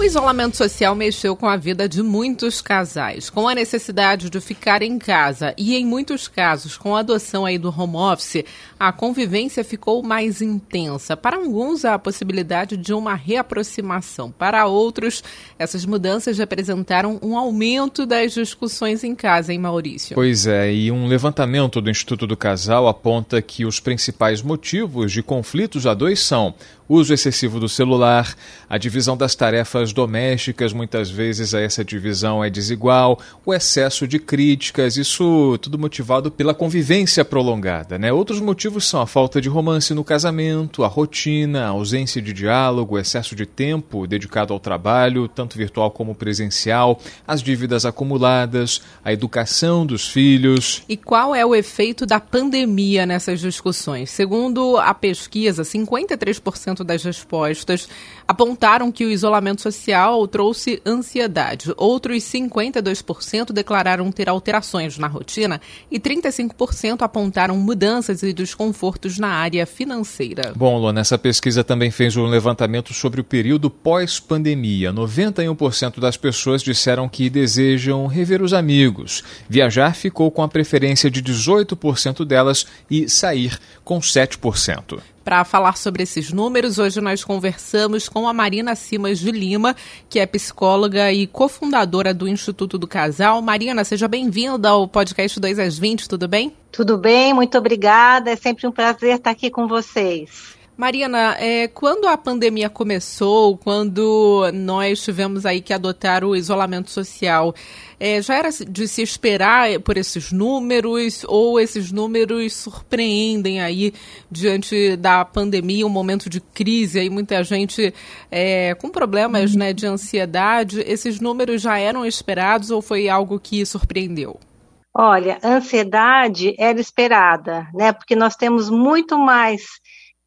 O isolamento social mexeu com a vida de muitos casais, com a necessidade de ficar em casa e, em muitos casos, com a adoção aí do home office, a convivência ficou mais intensa. Para alguns, há a possibilidade de uma reaproximação. Para outros, essas mudanças representaram um aumento das discussões em casa, hein, Maurício? Pois é, e um levantamento do Instituto do Casal aponta que os principais motivos de conflitos a dois são uso excessivo do celular, a divisão das tarefas domésticas, muitas vezes essa divisão é desigual, o excesso de críticas, isso tudo motivado pela convivência prolongada. Né? Outros motivos são a falta de romance no casamento, a rotina, a ausência de diálogo, o excesso de tempo dedicado ao trabalho, tanto virtual como presencial, as dívidas acumuladas, a educação dos filhos. E qual é o efeito da pandemia nessas discussões? Segundo a pesquisa, 53% das respostas apontaram que o isolamento social trouxe ansiedade. Outros 52% declararam ter alterações na rotina e 35% apontaram mudanças e desconfortos na área financeira. Bom, Luana, essa pesquisa também fez um levantamento sobre o período pós-pandemia. 91% das pessoas disseram que desejam rever os amigos. Viajar ficou com a preferência de 18% delas e sair com 7%. Para falar sobre esses números, hoje nós conversamos com a Marina Simas de Lima, que é psicóloga e cofundadora do Instituto do Casal. Marina, seja bem-vinda ao podcast 2 às 20, tudo bem? Tudo bem, muito obrigada. É sempre um prazer estar aqui com vocês. Mariana, é, quando a pandemia começou, quando nós tivemos aí que adotar o isolamento social, é, já era de se esperar por esses números ou esses números surpreendem aí diante da pandemia, um momento de crise, aí muita gente é, com problemas né, de ansiedade. Esses números já eram esperados ou foi algo que surpreendeu? Olha, ansiedade era esperada, né? Porque nós temos muito mais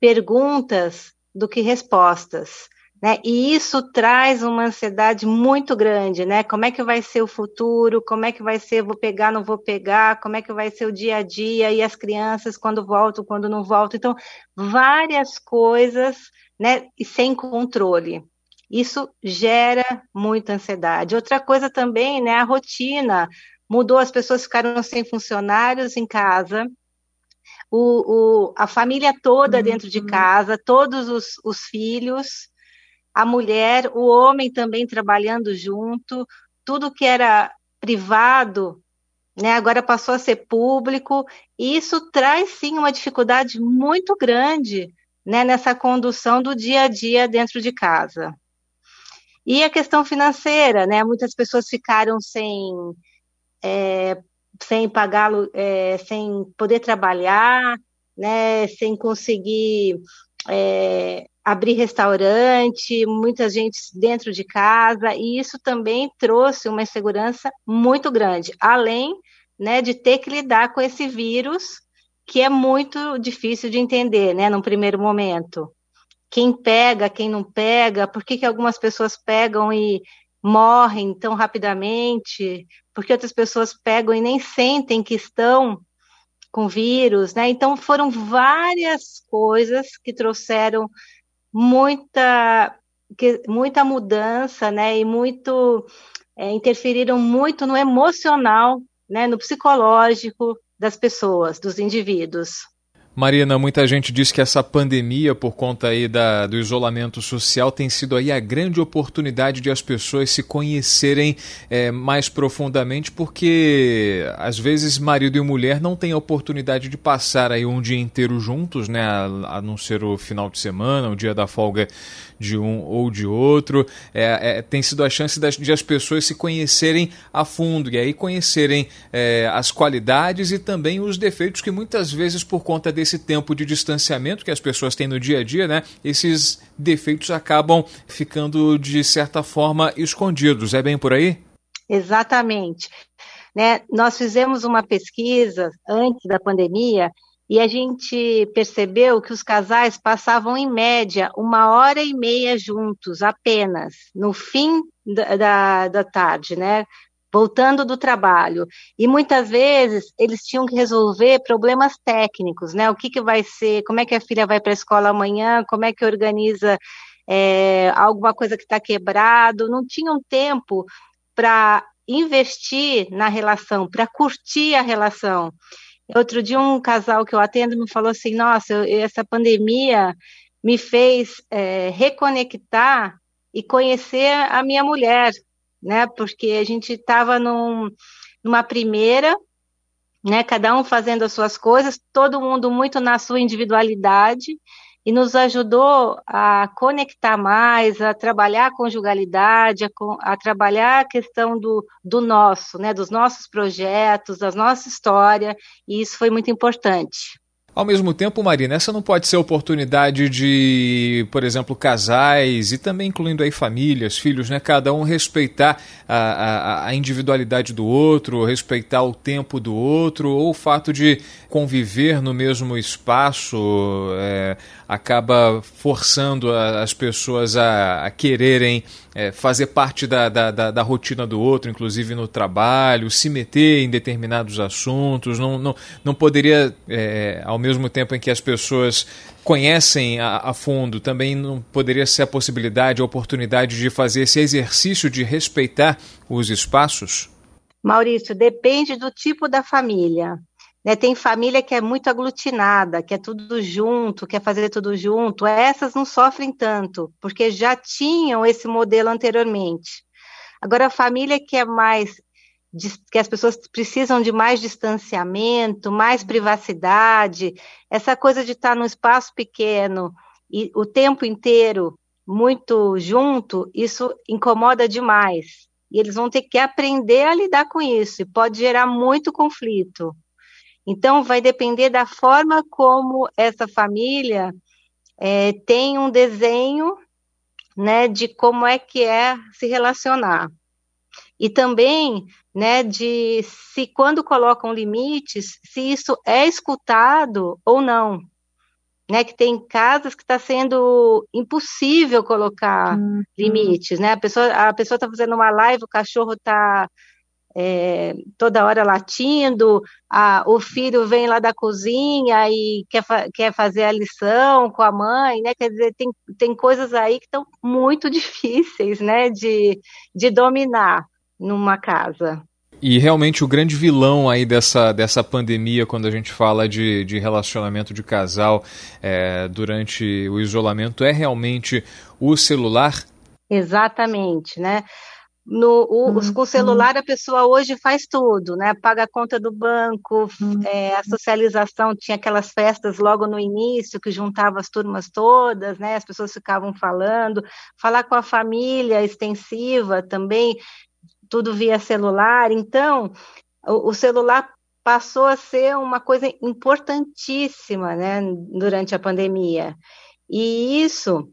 perguntas do que respostas. Né? E isso traz uma ansiedade muito grande, né? Como é que vai ser o futuro? Como é que vai ser? Vou pegar, não vou pegar? Como é que vai ser o dia a dia? E as crianças quando voltam, quando não voltam? Então, várias coisas, né? E sem controle. Isso gera muita ansiedade. Outra coisa também, né? A rotina mudou. As pessoas ficaram sem funcionários em casa o, o, a família toda dentro de uhum. casa, todos os, os filhos, a mulher, o homem também trabalhando junto, tudo que era privado, né, agora passou a ser público, e isso traz sim uma dificuldade muito grande né, nessa condução do dia a dia dentro de casa. E a questão financeira, né? Muitas pessoas ficaram sem é, sem pagá-lo, é, sem poder trabalhar, né, sem conseguir é, abrir restaurante, muita gente dentro de casa, e isso também trouxe uma insegurança muito grande, além né, de ter que lidar com esse vírus que é muito difícil de entender, né, num primeiro momento. Quem pega, quem não pega, por que, que algumas pessoas pegam e morrem tão rapidamente, porque outras pessoas pegam e nem sentem que estão com vírus, né? Então foram várias coisas que trouxeram muita que, muita mudança, né? E muito é, interferiram muito no emocional, né? No psicológico das pessoas, dos indivíduos. Marina, muita gente diz que essa pandemia, por conta aí da, do isolamento social, tem sido aí a grande oportunidade de as pessoas se conhecerem é, mais profundamente, porque às vezes marido e mulher não têm a oportunidade de passar aí um dia inteiro juntos, né, a, a não ser o final de semana, o dia da folga de um ou de outro. É, é, tem sido a chance das, de as pessoas se conhecerem a fundo e aí conhecerem é, as qualidades e também os defeitos que muitas vezes por conta desse esse tempo de distanciamento que as pessoas têm no dia a dia, né, esses defeitos acabam ficando, de certa forma, escondidos. É bem por aí? Exatamente. Né, nós fizemos uma pesquisa antes da pandemia e a gente percebeu que os casais passavam em média uma hora e meia juntos apenas no fim da, da, da tarde, né? Voltando do trabalho. E muitas vezes eles tinham que resolver problemas técnicos, né? O que, que vai ser, como é que a filha vai para a escola amanhã, como é que organiza é, alguma coisa que está quebrado, não tinham tempo para investir na relação, para curtir a relação. Outro dia, um casal que eu atendo me falou assim: Nossa, eu, essa pandemia me fez é, reconectar e conhecer a minha mulher, né? Porque a gente estava num, numa primeira, né? Cada um fazendo as suas coisas, todo mundo muito na sua individualidade, e nos ajudou a conectar mais, a trabalhar a conjugalidade, a, a, trabalhar a questão do, do nosso, né, dos nossos projetos, da nossa história, e isso foi muito importante. Ao mesmo tempo, Marina, essa não pode ser oportunidade de, por exemplo, casais e também incluindo aí famílias, filhos, né? Cada um respeitar a, a, a individualidade do outro, respeitar o tempo do outro, ou o fato de conviver no mesmo espaço é, acaba forçando a, as pessoas a, a quererem é, fazer parte da, da, da, da, rotina do outro, inclusive no trabalho, se meter em determinados assuntos. Não, não, não poderia, é, ao mesmo tempo em que as pessoas conhecem a, a, fundo, também não poderia ser a possibilidade, a oportunidade de fazer esse exercício de respeitar os espaços? Maurício, depende do tipo da família. Né, tem família que é muito aglutinada, que é tudo junto, quer fazer tudo junto. Essas não sofrem tanto, porque já tinham esse modelo anteriormente. Agora, a família que é mais que as pessoas precisam de mais distanciamento, mais privacidade, essa coisa de estar num espaço pequeno e o tempo inteiro muito junto, isso incomoda demais. E eles vão ter que aprender a lidar com isso, e pode gerar muito conflito. Então, vai depender da forma como essa família é, tem um desenho né, de como é que é se relacionar. E também né, de se quando colocam limites, se isso é escutado ou não. Né, que tem casas que está sendo impossível colocar uhum. limites, né? A pessoa a pessoa está fazendo uma live, o cachorro está é, toda hora latindo, a, o filho vem lá da cozinha e quer, fa quer fazer a lição com a mãe, né? Quer dizer, tem, tem coisas aí que estão muito difíceis, né, de, de dominar numa casa. E realmente o grande vilão aí dessa, dessa pandemia, quando a gente fala de, de relacionamento de casal é, durante o isolamento, é realmente o celular? Exatamente, né? No, o, uhum. Com o celular, a pessoa hoje faz tudo, né? Paga a conta do banco, uhum. é, a socialização, tinha aquelas festas logo no início que juntava as turmas todas, né? As pessoas ficavam falando, falar com a família extensiva também, tudo via celular. Então, o, o celular passou a ser uma coisa importantíssima, né? Durante a pandemia. E isso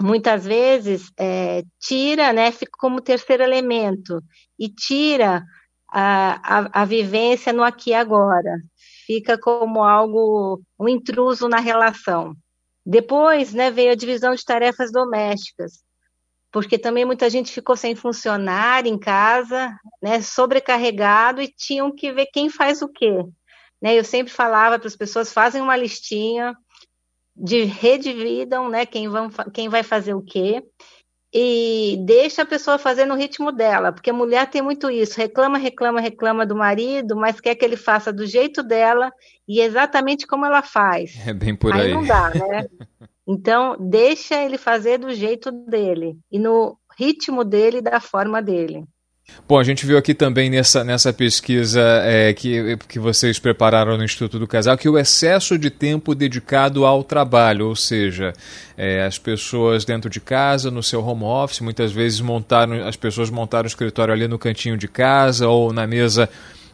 muitas vezes é, tira, né, fica como terceiro elemento e tira a, a, a vivência no aqui e agora, fica como algo, um intruso na relação. Depois, né, veio a divisão de tarefas domésticas, porque também muita gente ficou sem funcionário em casa, né, sobrecarregado e tinham que ver quem faz o quê. Né, eu sempre falava para as pessoas, fazem uma listinha, de redividam, né, quem, vão, quem vai fazer o quê, e deixa a pessoa fazer no ritmo dela, porque a mulher tem muito isso, reclama, reclama, reclama do marido, mas quer que ele faça do jeito dela e exatamente como ela faz. É bem por aí. Aí não dá, né? Então, deixa ele fazer do jeito dele e no ritmo dele, da forma dele. Bom, a gente viu aqui também nessa, nessa pesquisa é, que, que vocês prepararam no Instituto do Casal que o excesso de tempo dedicado ao trabalho, ou seja, é, as pessoas dentro de casa, no seu home office, muitas vezes montaram, as pessoas montaram o escritório ali no cantinho de casa ou na mesa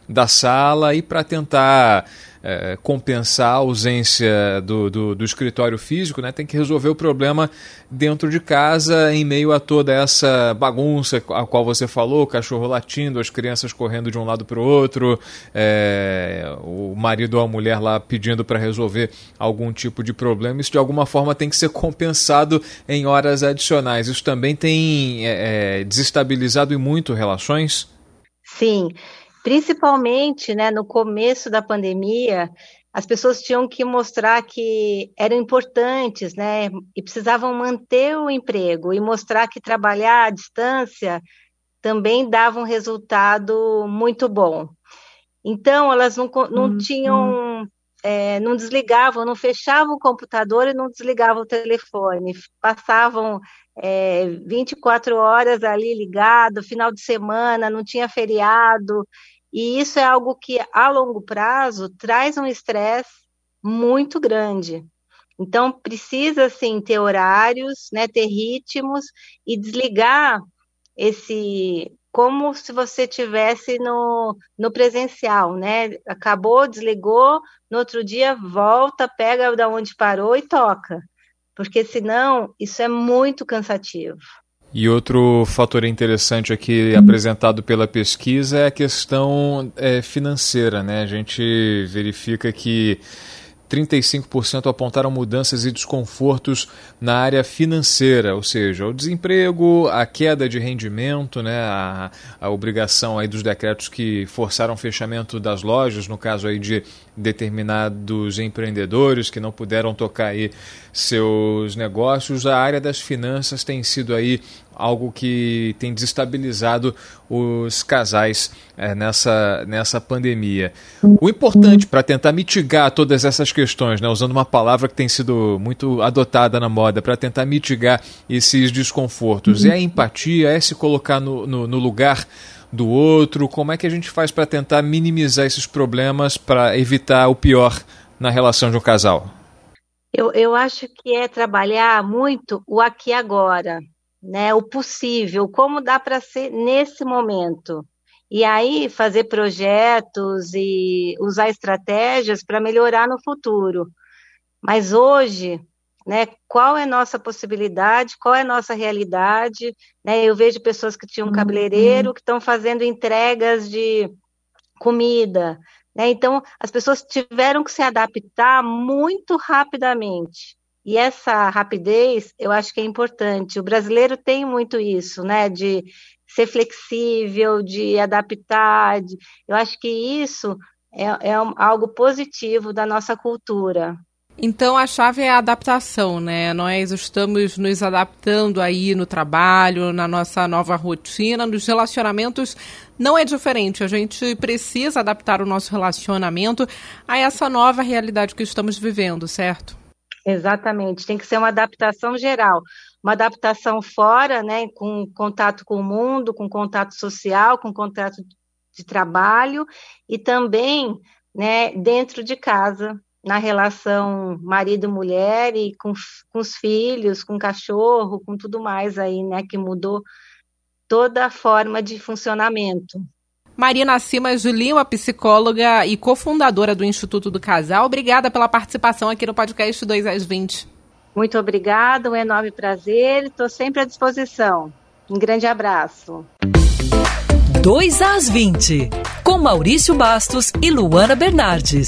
da sala e para tentar é, compensar a ausência do, do, do, escritório físico, né, tem que resolver o problema dentro de casa, em meio a toda essa bagunça a qual você falou, cachorro latindo, as crianças correndo de um lado para o outro, é, o marido ou a mulher lá pedindo para resolver algum tipo de problema. Isso de alguma forma tem que ser compensado em horas adicionais. Isso também tem é, desestabilizado e muito relações? Sim. Principalmente né, no começo da pandemia, as pessoas tinham que mostrar que eram importantes, né, e precisavam manter o emprego e mostrar que trabalhar à distância também dava um resultado muito bom. Então, elas não, não uhum. tinham, é, não desligavam, não fechavam o computador e não desligavam o telefone, passavam é, 24 horas ali ligado, final de semana, não tinha feriado, e isso é algo que, a longo prazo, traz um estresse muito grande. Então, precisa, sim, ter horários, né, ter ritmos e desligar esse como se você tivesse no, no presencial, né? Acabou, desligou, no outro dia volta, pega da onde parou e toca. Porque senão isso é muito cansativo. E outro fator interessante aqui apresentado pela pesquisa é a questão é, financeira. Né? A gente verifica que 35% apontaram mudanças e desconfortos na área financeira, ou seja, o desemprego, a queda de rendimento, né, a, a obrigação aí dos decretos que forçaram o fechamento das lojas, no caso aí de determinados empreendedores que não puderam tocar aí seus negócios, a área das finanças tem sido aí algo que tem desestabilizado os casais é, nessa, nessa pandemia. O importante para tentar mitigar todas essas questões, né, usando uma palavra que tem sido muito adotada na moda, para tentar mitigar esses desconfortos, é a empatia, é se colocar no, no, no lugar do outro? Como é que a gente faz para tentar minimizar esses problemas para evitar o pior na relação de um casal? Eu, eu acho que é trabalhar muito o aqui e agora, né? O possível, como dá para ser nesse momento. E aí fazer projetos e usar estratégias para melhorar no futuro. Mas hoje né? Qual é a nossa possibilidade, qual é a nossa realidade, né? Eu vejo pessoas que tinham um cabeleireiro, que estão fazendo entregas de comida, né? Então, as pessoas tiveram que se adaptar muito rapidamente. E essa rapidez, eu acho que é importante. O brasileiro tem muito isso, né? De ser flexível, de adaptar. De... Eu acho que isso é, é algo positivo da nossa cultura. Então a chave é a adaptação, né? Nós estamos nos adaptando aí no trabalho, na nossa nova rotina, nos relacionamentos não é diferente. A gente precisa adaptar o nosso relacionamento a essa nova realidade que estamos vivendo, certo? Exatamente. Tem que ser uma adaptação geral, uma adaptação fora, né, com contato com o mundo, com contato social, com contato de trabalho e também, né, dentro de casa, na relação marido-mulher e com, com os filhos, com o cachorro, com tudo mais aí, né, que mudou toda a forma de funcionamento. Marina Cima Julinho, a psicóloga e cofundadora do Instituto do Casal, obrigada pela participação aqui no podcast 2 às 20. Muito obrigada, um enorme prazer, estou sempre à disposição. Um grande abraço. 2 às 20, com Maurício Bastos e Luana Bernardes.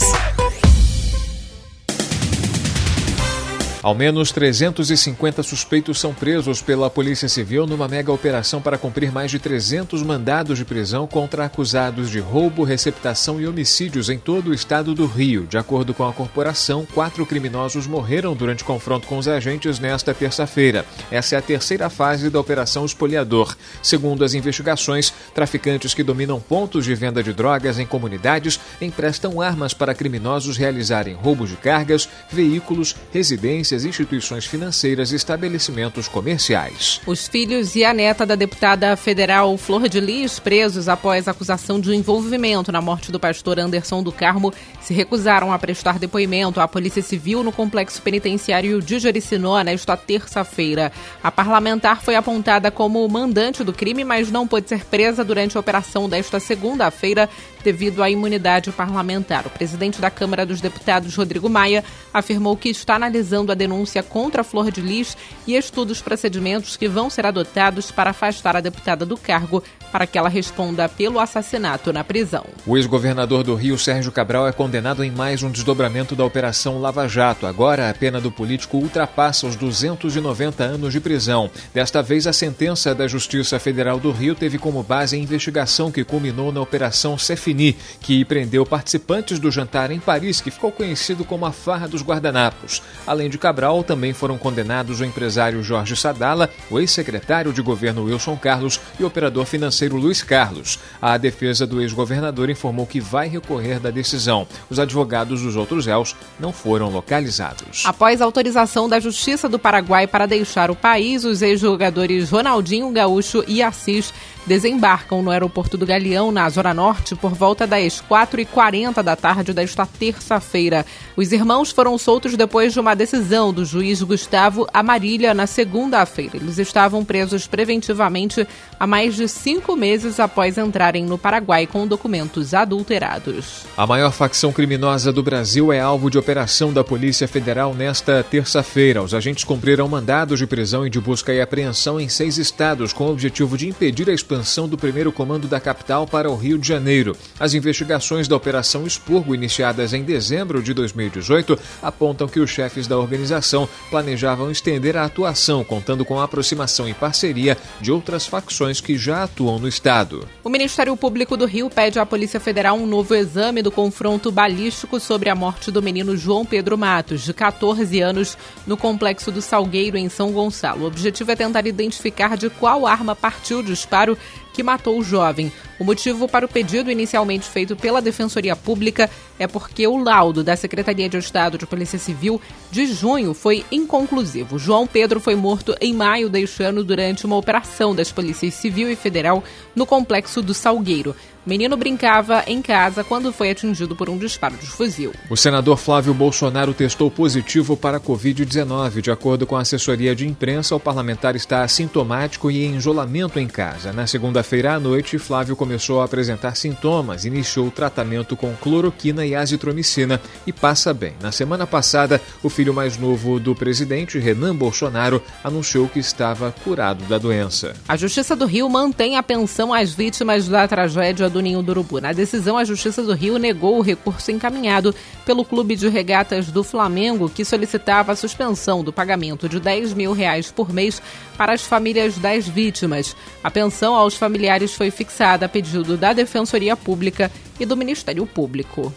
Ao menos 350 suspeitos são presos pela Polícia Civil numa mega operação para cumprir mais de 300 mandados de prisão contra acusados de roubo, receptação e homicídios em todo o estado do Rio. De acordo com a corporação, quatro criminosos morreram durante confronto com os agentes nesta terça-feira. Essa é a terceira fase da Operação Espoliador. Segundo as investigações, traficantes que dominam pontos de venda de drogas em comunidades emprestam armas para criminosos realizarem roubos de cargas, veículos, residências agências, instituições financeiras e estabelecimentos comerciais. Os filhos e a neta da deputada federal Flor de Lis, presos após acusação de envolvimento na morte do pastor Anderson do Carmo, se recusaram a prestar depoimento à Polícia Civil no complexo penitenciário de Jericinó nesta terça-feira. A parlamentar foi apontada como mandante do crime, mas não pôde ser presa durante a operação desta segunda-feira devido à imunidade parlamentar. O presidente da Câmara dos Deputados, Rodrigo Maia, afirmou que está analisando a denúncia contra a Flor de Lis e estuda os procedimentos que vão ser adotados para afastar a deputada do cargo para que ela responda pelo assassinato na prisão. O ex-governador do Rio, Sérgio Cabral, é condenado em mais um desdobramento da Operação Lava Jato. Agora, a pena do político ultrapassa os 290 anos de prisão. Desta vez, a sentença da Justiça Federal do Rio teve como base a investigação que culminou na Operação Cefini, que prendeu participantes do jantar em Paris, que ficou conhecido como a Farra dos Guardanapos. Além de Cabral, também foram condenados o empresário Jorge Sadala, o ex-secretário de governo Wilson Carlos e o operador financeiro Luiz Carlos. A defesa do ex-governador informou que vai recorrer da decisão. Os advogados dos outros réus não foram localizados. Após autorização da Justiça do Paraguai para deixar o país, os ex-jogadores Ronaldinho Gaúcho e Assis desembarcam no aeroporto do Galeão, na Zona Norte, por volta das 4h40 da tarde desta terça-feira. Os irmãos foram soltos depois de uma decisão do juiz Gustavo Amarília na segunda-feira. Eles estavam presos preventivamente há mais de cinco meses após entrarem no Paraguai com documentos adulterados. A maior facção criminosa do Brasil é alvo de operação da Polícia Federal nesta terça-feira. Os agentes cumpriram mandados de prisão e de busca e apreensão em seis estados com o objetivo de impedir a expansão expansão do primeiro comando da capital para o Rio de Janeiro. As investigações da Operação Expurgo, iniciadas em dezembro de 2018, apontam que os chefes da organização planejavam estender a atuação, contando com a aproximação e parceria de outras facções que já atuam no Estado. O Ministério Público do Rio pede à Polícia Federal um novo exame do confronto balístico sobre a morte do menino João Pedro Matos, de 14 anos, no complexo do Salgueiro, em São Gonçalo. O objetivo é tentar identificar de qual arma partiu o disparo que matou o jovem. O motivo para o pedido inicialmente feito pela Defensoria Pública é porque o laudo da Secretaria de Estado de Polícia Civil de junho foi inconclusivo. João Pedro foi morto em maio deste ano durante uma operação das polícias civil e federal no complexo do Salgueiro. O menino brincava em casa quando foi atingido por um disparo de fuzil. O senador Flávio Bolsonaro testou positivo para a Covid-19. De acordo com a assessoria de imprensa, o parlamentar está assintomático e em isolamento em casa. Na segunda-feira à noite, Flávio começou a apresentar sintomas, iniciou o tratamento com cloroquina e azitromicina e passa bem. Na semana passada, o filho mais novo do presidente, Renan Bolsonaro, anunciou que estava curado da doença. A Justiça do Rio mantém a pensão às vítimas da tragédia do Ninho do Urubu. Na decisão, a Justiça do Rio negou o recurso encaminhado pelo Clube de Regatas do Flamengo, que solicitava a suspensão do pagamento de 10 mil reais por mês para as famílias das vítimas. A pensão aos familiares foi fixada a pedido da Defensoria Pública e do Ministério Público.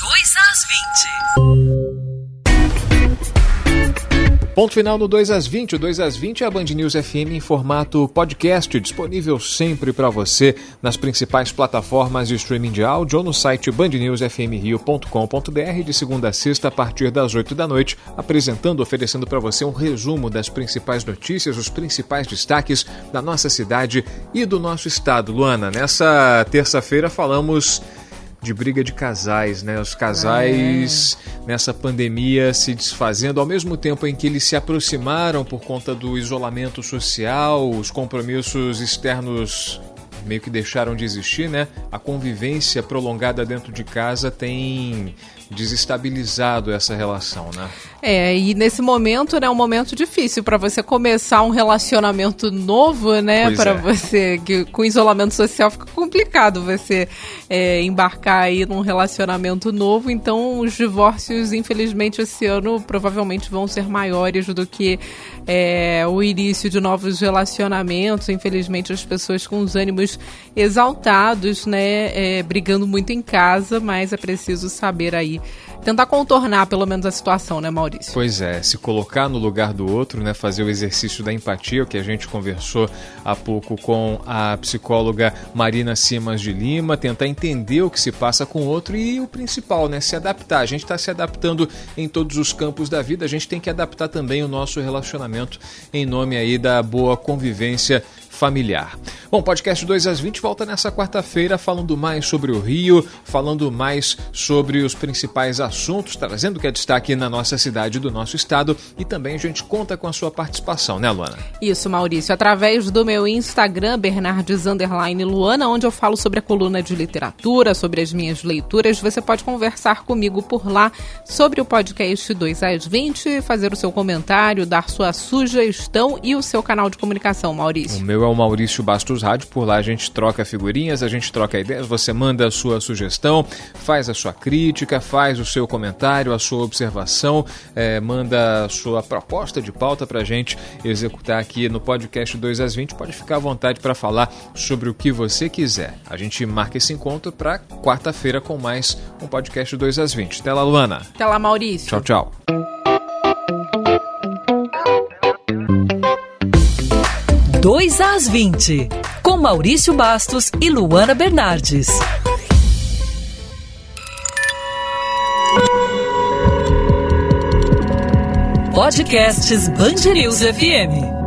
2 às 20. Ponto final no 2 às 20. O 2 às 20 é a Band News FM em formato podcast, disponível sempre para você nas principais plataformas de streaming de áudio ou no site bandnewsfmrio.com.br de segunda a sexta a partir das 8 da noite, apresentando, oferecendo para você um resumo das principais notícias, os principais destaques da nossa cidade e do nosso estado. Luana, nessa terça-feira falamos de briga de casais, né? Os casais é. nessa pandemia se desfazendo ao mesmo tempo em que eles se aproximaram por conta do isolamento social, os compromissos externos meio que deixaram de existir, né? A convivência prolongada dentro de casa tem desestabilizado essa relação, né? É, e nesse momento, né, é um momento difícil para você começar um relacionamento novo, né? Para é. você, que com isolamento social fica complicado você é, embarcar aí num relacionamento novo. Então, os divórcios, infelizmente, esse ano provavelmente vão ser maiores do que é, o início de novos relacionamentos. Infelizmente, as pessoas com os ânimos exaltados, né? É, brigando muito em casa, mas é preciso saber aí tentar contornar pelo menos a situação, né, Maurício? Pois é, se colocar no lugar do outro, né, fazer o exercício da empatia, o que a gente conversou há pouco com a psicóloga Marina Simas de Lima, tentar entender o que se passa com o outro e o principal, né, se adaptar. A gente está se adaptando em todos os campos da vida, a gente tem que adaptar também o nosso relacionamento em nome aí da boa convivência familiar. Bom, podcast 2 às 20 volta nessa quarta-feira falando mais sobre o Rio, falando mais sobre os principais assuntos, trazendo o que é destaque na nossa cidade do nosso estado e também a gente conta com a sua participação, né, Luana? Isso, Maurício, através do meu Instagram, Bernardes Luana, onde eu falo sobre a coluna de literatura, sobre as minhas leituras. Você pode conversar comigo por lá sobre o podcast 2 às 20, fazer o seu comentário, dar sua sugestão e o seu canal de comunicação, Maurício. O meu é o Maurício Bastos Rádio. Por lá a gente troca figurinhas, a gente troca ideias, você manda a sua sugestão, faz a sua crítica, faz o seu comentário, a sua observação, é, manda a sua proposta de pauta para a gente executar aqui no podcast 2 às 20. Pode ficar à vontade para falar sobre o que você quiser. A gente marca esse encontro para quarta-feira com mais um podcast 2 às 20. Até lá, Luana. Até lá, Maurício. Tchau, tchau. 2 às 20, com Maurício Bastos e Luana Bernardes. Podcasts Bangerils FM.